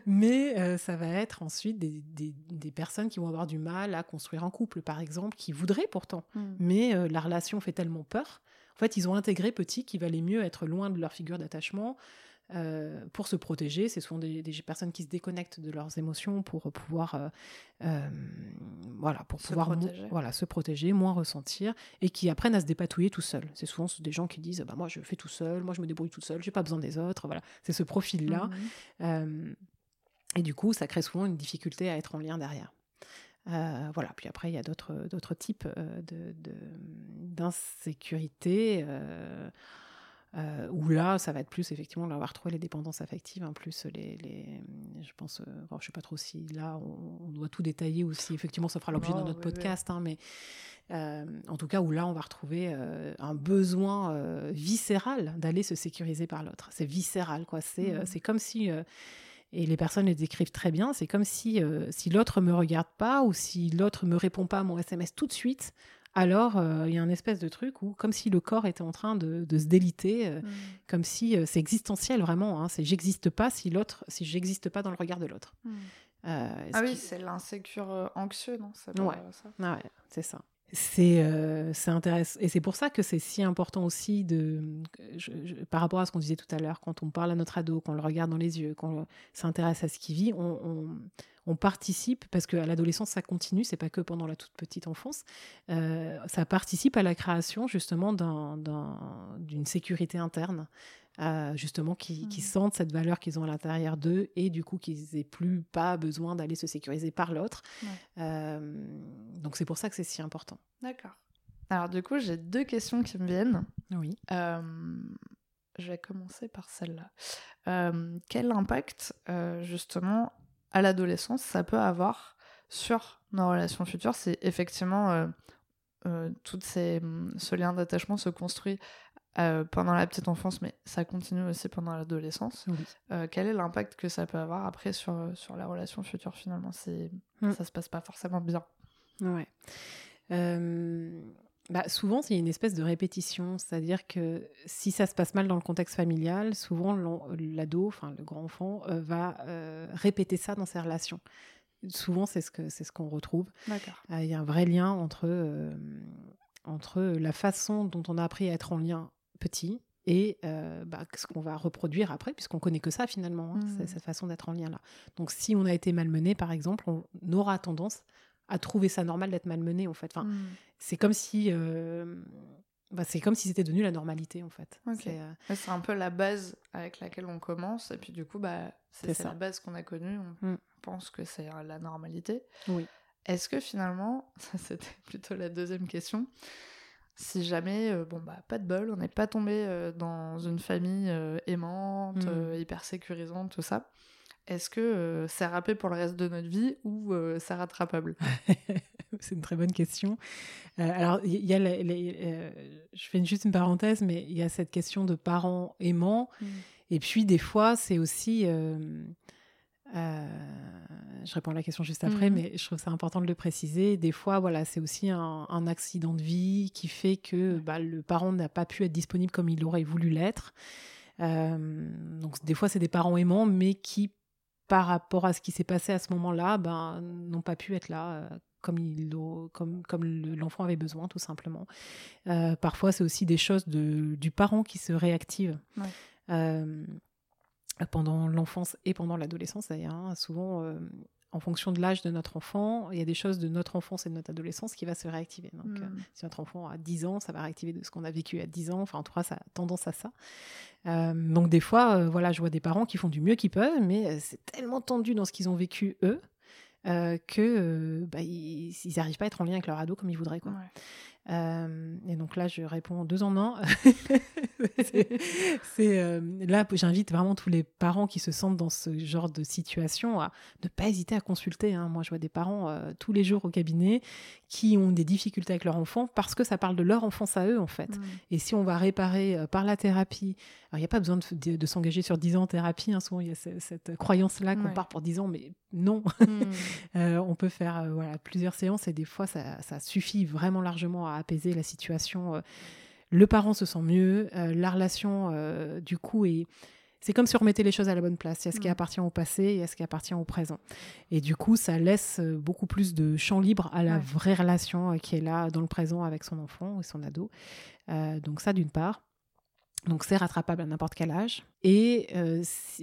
mais ça va être ensuite des, des, personnes qui vont avoir du mal à construire un couple, par exemple, qui voudraient pourtant, mmh. mais la relation fait tellement peur en fait, ils ont intégré petit qu'il valait mieux être loin de leur figure d'attachement euh, pour se protéger. C'est souvent des, personnes qui se déconnectent de leurs émotions pour pouvoir, euh, euh, voilà, pour se pouvoir protéger. voilà, se protéger, moins ressentir, et qui apprennent à se dépatouiller tout seuls. C'est souvent des gens qui disent bah, Moi, je fais tout seul, moi, je me débrouille tout seul, j'ai pas besoin des autres. Voilà, c'est ce profil-là. Mmh et du coup, ça crée souvent une difficulté à être en lien derrière. Voilà, puis après, il y a d'autres, types de, d'insécurité. Euh, où là, ça va être plus effectivement, on va retrouver les dépendances affectives, hein, plus les, les, je pense, euh, je sais pas trop si là on, doit tout détailler ou si effectivement ça fera l'objet de notre podcast, Hein, mais euh, en tout cas où là on va retrouver un besoin viscéral d'aller se sécuriser par l'autre. C'est viscéral, quoi. C'est mmh. c'est comme si et les personnes le décrivent très bien. C'est comme si, si l'autre me regarde pas ou si l'autre me répond pas à mon SMS tout de suite, alors euh, il y a un espèce de truc où, comme si le corps était en train de, se déliter, euh, mm. comme si euh, c'est existentiel vraiment. Hein, c'est j'existe pas si l'autre, si j'existe pas dans le regard de l'autre. Mm. ah oui, c'est l'insécure anxieux, non? Ça ouais. Ça ah ouais, c'est ça. C'est intéressant. Et c'est pour ça que c'est si important aussi de, par rapport à ce qu'on disait tout à l'heure, quand on parle à notre ado, qu'on le regarde dans les yeux, qu'on s'intéresse à ce qu'il vit, on, on participe, parce qu'à l'adolescence, ça continue, c'est pas que pendant la toute petite enfance, euh, ça participe à la création justement d'une sécurité interne, euh, justement, qui, qui, mmh. sentent cette valeur qu'ils ont à l'intérieur d'eux et du coup qu'ils n'aient plus pas besoin d'aller se sécuriser par l'autre. Euh, donc c'est pour ça que c'est si important. D'accord. Alors du coup, j'ai deux questions qui me viennent. Oui. je vais commencer par celle-là. quel impact, justement, à l'adolescence, ça peut avoir sur nos relations futures. C'est effectivement euh, euh, tout ces, ce lien d'attachement se construit euh, pendant la petite enfance, mais ça continue aussi pendant l'adolescence. quel est l'impact que ça peut avoir après sur, sur la relation future finalement? C'est, mm. Ça se passe pas forcément bien. Ouais. Bah, souvent, il y a une espèce de répétition, c'est-à-dire que si ça se passe mal dans le contexte familial, souvent l'ado, enfin le grand enfant, euh, va euh, répéter ça dans ses relations. Souvent, c'est ce c'est ce qu'on retrouve. Euh, il y a un vrai lien entre entre la façon dont on a appris à être en lien petit et bah, ce qu'on va reproduire après, puisqu'on connaît que ça finalement, hein, mmh. cette façon d'être en lien là. Donc, si on a été malmené, par exemple, on aura tendance à trouver ça normal d'être malmené en fait. Enfin, mmh. c'est comme si euh, bah, c'est comme si c'était devenu la normalité en fait. Euh, c'est un peu la base avec laquelle on commence et puis du coup bah c'est la base qu'on a connue. On mmh. pense que c'est euh, la normalité. Oui. Est-ce que finalement, <laughs> ça c'était plutôt la deuxième question. Si jamais, bon bah pas de bol, on n'est pas tombé dans une famille aimante, mmh. hyper sécurisante, tout ça est-ce que euh, c'est râpé pour le reste de notre vie ou euh, c'est rattrapable? <laughs> C'est une très bonne question. Euh, alors, il y a je fais juste une parenthèse, mais il y a cette question de parents aimants. Mm. Et puis, des fois, c'est aussi. je réponds à la question juste après, mm. mais je trouve ça important de le préciser. Des fois, voilà, c'est aussi un, accident de vie qui fait que bah, le parent n'a pas pu être disponible comme il aurait voulu l'être. donc, des fois, c'est des parents aimants, mais qui par rapport à ce qui s'est passé à ce moment-là, ben, n'ont pas pu être là euh, comme, il, comme, comme l'enfant avait besoin, tout simplement. Euh, parfois, c'est aussi des choses de, du parent qui se réactivent. Euh, pendant l'enfance et pendant l'adolescence d'ailleurs. Hein. souvent, en fonction de l'âge de notre enfant, il y a des choses de notre enfance et de notre adolescence qui va se réactiver. Donc, euh, hmm. si notre enfant a 10 ans, ça va réactiver de ce qu'on a vécu à 10 ans. Enfin, en tout cas, ça a tendance à ça. Euh, donc, des fois, euh, voilà, je vois des parents qui font du mieux qu'ils peuvent, mais c'est tellement tendu dans ce qu'ils ont vécu eux que bah, ils n'arrivent pas à être en lien avec leur ado comme ils voudraient. Quoi. Euh, et donc là, je réponds deux en un. <laughs> c'est euh, là, j'invite vraiment tous les parents qui se sentent dans ce genre de situation à ne pas hésiter à consulter. Hein. Moi, je vois des parents euh, tous les jours au cabinet qui ont des difficultés avec leur enfant parce que ça parle de leur enfance à eux, en fait. Mmh. Et si on va réparer par la thérapie, il n'y a pas besoin de, s'engager sur 10 ans en thérapie. Hein. Souvent, il y a cette, croyance-là qu'on part pour 10 ans, mais non. Mmh. <laughs> on peut faire voilà, plusieurs séances et des fois, ça, ça suffit vraiment largement à apaiser la situation. Euh, le parent se sent mieux, euh, la relation, euh, du coup, est. C'est comme si on remettait les choses à la bonne place. Il y a ce qui mm. appartient au passé et il y a ce qui appartient au présent. Et du coup, ça laisse beaucoup plus de champ libre à la vraie relation qui est là dans le présent avec son enfant ou son ado. donc ça, d'une part. Donc c'est rattrapable à n'importe quel âge. Et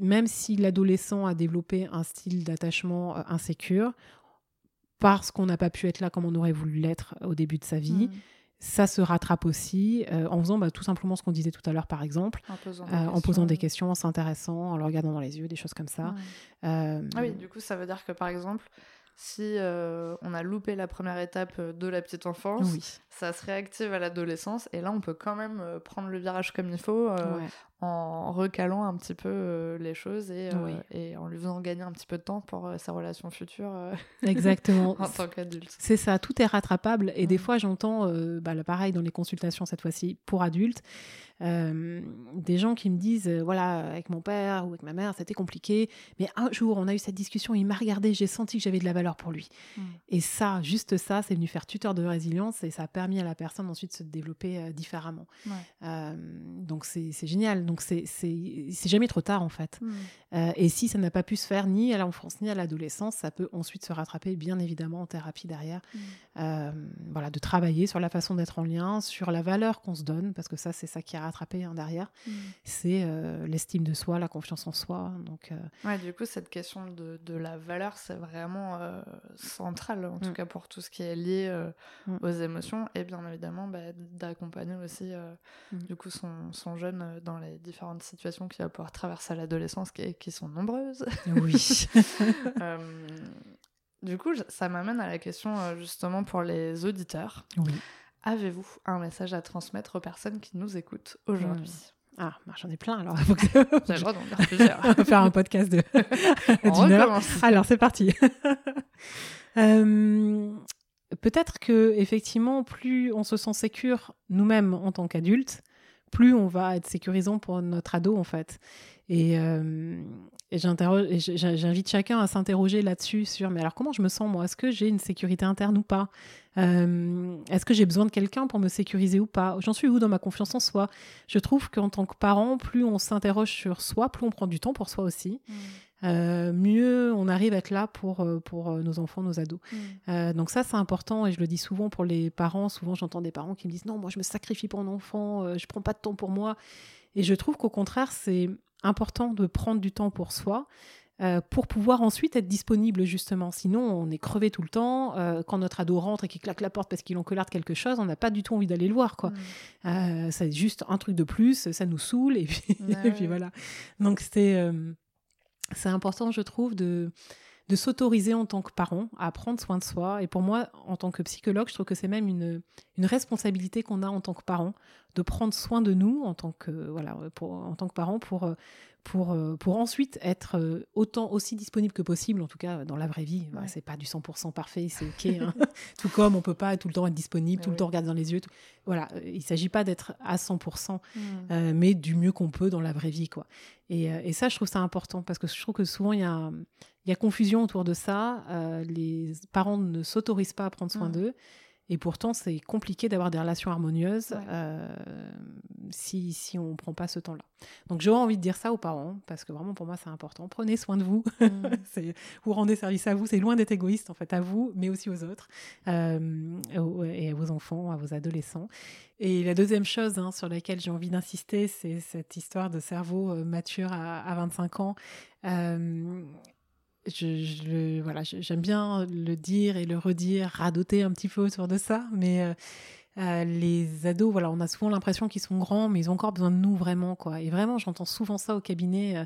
même si l'adolescent a développé un style d'attachement insécure, parce qu'on n'a pas pu être là comme on aurait voulu l'être au début de sa vie. Mm. Ça se rattrape aussi euh, en faisant bah, tout simplement ce qu'on disait tout à l'heure, par exemple, en posant, euh, des, questions, en s'intéressant, en le regardant dans les yeux, des choses comme ça. Euh, ah oui, du coup, ça veut dire que par exemple, si on a loupé la première étape de la petite enfance, ça se réactive à l'adolescence et là on peut quand même prendre le virage comme il faut en recalant un petit peu les choses et, et, en lui faisant gagner un petit peu de temps pour sa relation future Exactement. <laughs> en tant qu'adulte. C'est ça, tout est rattrapable et des fois j'entends, bah, pareil dans les consultations cette fois-ci pour adultes, euh, des gens qui me disent euh, voilà avec mon père ou avec ma mère c'était compliqué mais un jour on a eu cette discussion il m'a regardé j'ai senti que j'avais de la valeur pour lui mm. et ça juste ça c'est venu faire tuteur de résilience et ça a permis à la personne ensuite de se développer euh, différemment donc c'est génial donc c'est jamais trop tard en fait mm. et si ça n'a pas pu se faire ni à l'enfance ni à l'adolescence ça peut ensuite se rattraper bien évidemment en thérapie derrière mm. voilà de travailler sur la façon d'être en lien sur la valeur qu'on se donne parce que ça c'est ça qui a rattraper hein, derrière, mm. c'est euh, l'estime de soi, la confiance en soi. Donc, euh, ouais, du coup, cette question de, de la valeur, c'est vraiment euh, central, en tout cas pour tout ce qui est lié aux émotions, et bien évidemment bah, d'accompagner aussi du coup son, son, jeune dans les différentes situations qu'il va pouvoir traverser à l'adolescence, qui, qui, sont nombreuses. Oui. <laughs> du coup, ça m'amène à la question justement pour les auditeurs. Oui. Avez-vous un message à transmettre aux personnes qui nous écoutent aujourd'hui? Hmm. Ah, bah, j'en ai plein alors. <laughs> J'ai le droit d'en dire <laughs> plusieurs. On va faire un podcast de d'une heure. Alors c'est parti. Euh, peut-être que effectivement, plus on se sent sécure nous-mêmes en tant qu'adultes, plus on va être sécurisant pour notre ado en fait. Et, euh, j'invite chacun à s'interroger là-dessus sur mais alors comment je me sens moi? Est-ce que j'ai une sécurité interne ou pas? Euh, Est-ce que j'ai besoin de quelqu'un pour me sécuriser ou pas? J'en suis où dans ma confiance en soi? Je trouve qu'en tant que parent, plus on s'interroge sur soi, plus on prend du temps pour soi aussi. Mmh. Euh, mieux on arrive à être là pour, euh, pour nos enfants, nos ados. Mmh. donc ça, c'est important et je le dis souvent pour les parents. Souvent, j'entends des parents qui me disent non, moi, je me sacrifie pour mon enfant, je prends pas de temps pour moi. Et je trouve qu'au contraire, c'est important de prendre du temps pour soi. Euh, pour pouvoir ensuite être disponible justement. Sinon, on est crevé tout le temps. Euh, quand notre ado rentre et qu'il claque la porte parce qu'il encolarde quelque chose, on n'a pas du tout envie d'aller le voir. quoi. Mm. Euh, c'est juste un truc de plus, ça nous saoule et puis, <laughs> et puis voilà. Donc c'est c'est important, je trouve, de de s'autoriser en tant que parent à prendre soin de soi. Et pour moi, en tant que psychologue, je trouve que c'est même une, une responsabilité qu'on a en tant que parent de prendre soin de nous en tant que, voilà, pour, en tant que parent pour, pour, euh, pour ensuite être euh, autant aussi disponible que possible, en tout cas dans la vraie vie. C'est pas du 100% parfait, c'est ok. <laughs> Hein. tout comme on peut pas tout le temps être disponible, tout le temps regarder dans les yeux. Voilà, euh, il s'agit pas d'être à 100%, mmh. mais du mieux qu'on peut dans la vraie vie, quoi. Et, et, ça, je trouve ça important parce que je trouve que souvent il y a, y a confusion autour de ça. les parents ne s'autorisent pas à prendre soin mmh. d'eux. Et pourtant, c'est compliqué d'avoir des relations harmonieuses euh, si, si on ne prend pas ce temps-là. Donc, j'aurais envie de dire ça aux parents, parce que vraiment, pour moi, c'est important. Prenez soin de vous. Mm. <laughs> vous rendez service à vous. C'est loin d'être égoïste, en fait, à vous, mais aussi aux autres, euh, et à vos enfants, à vos adolescents. Et la deuxième chose hein, sur laquelle j'ai envie d'insister, c'est cette histoire de cerveau euh, mature à, à 25 ans je, voilà, j'aime bien le dire et le redire, radoter un petit peu autour de ça, mais euh, les ados, voilà, on a souvent l'impression qu'ils sont grands, mais ils ont encore besoin de nous vraiment, quoi. Et vraiment, j'entends souvent ça au cabinet euh,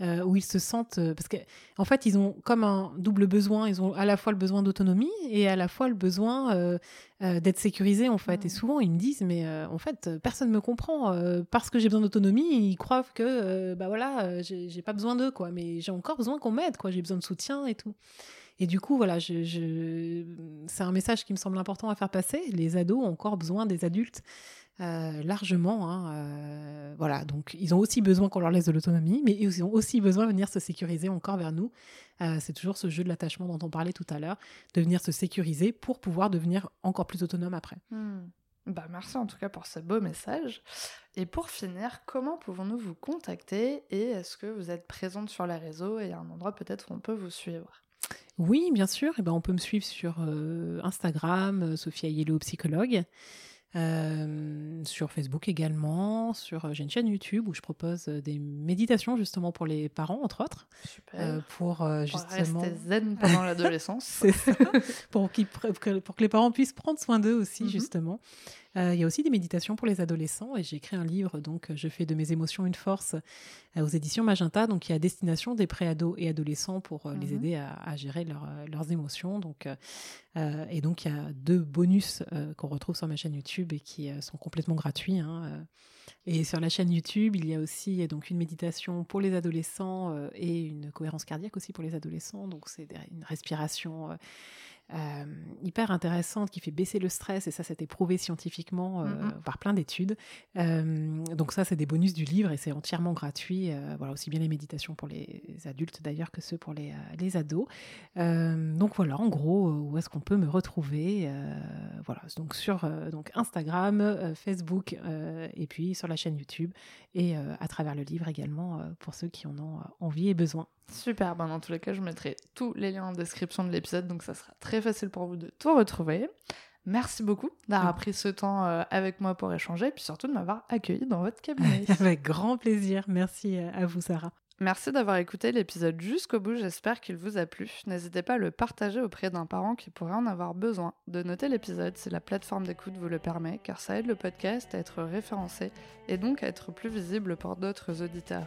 euh, où ils se sentent, parce qu'en en fait, ils ont comme un double besoin. Ils ont à la fois le besoin d'autonomie et à la fois le besoin d'être sécurisés, en fait. Et mmh. souvent, ils me disent, mais en fait, personne ne me comprend parce que j'ai besoin d'autonomie. Ils croient que, bah voilà, j'ai pas besoin d'eux, quoi. Mais j'ai encore besoin qu'on m'aide, quoi. J'ai besoin de soutien et tout. Et du coup, voilà, c'est un message qui me semble important à faire passer. Les ados ont encore besoin des adultes euh, largement. Hein, euh, voilà, donc ils ont aussi besoin qu'on leur laisse de l'autonomie, mais ils ont aussi besoin de venir se sécuriser encore vers nous. Euh, c'est toujours ce jeu de l'attachement dont on parlait tout à l'heure, de venir se sécuriser pour pouvoir devenir encore plus autonome après. Hmm. Bah merci en tout cas pour ce beau message. Et pour finir, comment pouvons-nous vous contacter et est-ce que vous êtes présente sur les réseaux et un endroit peut-être où on peut vous suivre? Oui, bien sûr. Et eh ben, on peut me suivre sur euh, Instagram, euh, Sophia Yellow Psychologue. Euh, sur Facebook également, sur j'ai une chaîne YouTube où je propose des méditations justement pour les parents entre autres, Super. pour justement rester zen <laughs> pendant l'adolescence, pour, pour, que les parents puissent prendre soin d'eux aussi mhm. justement. Il y a aussi des méditations pour les adolescents et j'ai écrit un livre, donc Je fais de mes émotions une force aux éditions Magenta, donc qui est à destination des préados et adolescents pour les mhm. aider à, gérer leurs émotions. Donc, et donc il y a deux bonus qu'on retrouve sur ma chaîne YouTube et qui sont complètement gratuits. Hein, et sur la chaîne YouTube, il y a aussi donc une méditation pour les adolescents et une cohérence cardiaque aussi pour les adolescents. Donc c'est une respiration euh, hyper intéressante qui fait baisser le stress et ça c'était prouvé scientifiquement euh, par plein d'études. Euh, donc ça c'est des bonus du livre et c'est entièrement gratuit. voilà aussi bien les méditations pour les adultes d'ailleurs que ceux pour les, les ados. donc voilà en gros où est-ce qu'on peut me retrouver. voilà donc sur donc Instagram, Facebook et puis sur la chaîne YouTube et à travers le livre également pour ceux qui en ont envie et besoin. Super, ben dans tous les cas, je mettrai tous les liens en description de l'épisode, donc ça sera très facile pour vous de tout retrouver. Merci beaucoup d'avoir pris ce temps euh, avec moi pour échanger, et puis surtout de m'avoir accueilli dans votre cabinet. <laughs> avec grand plaisir. Merci euh, à vous, Sarah. Merci d'avoir écouté l'épisode jusqu'au bout, j'espère qu'il vous a plu. N'hésitez pas à le partager auprès d'un parent qui pourrait en avoir besoin. De noter l'épisode si la plateforme d'écoute vous le permet, car ça aide le podcast à être référencé et donc à être plus visible pour d'autres auditeurs.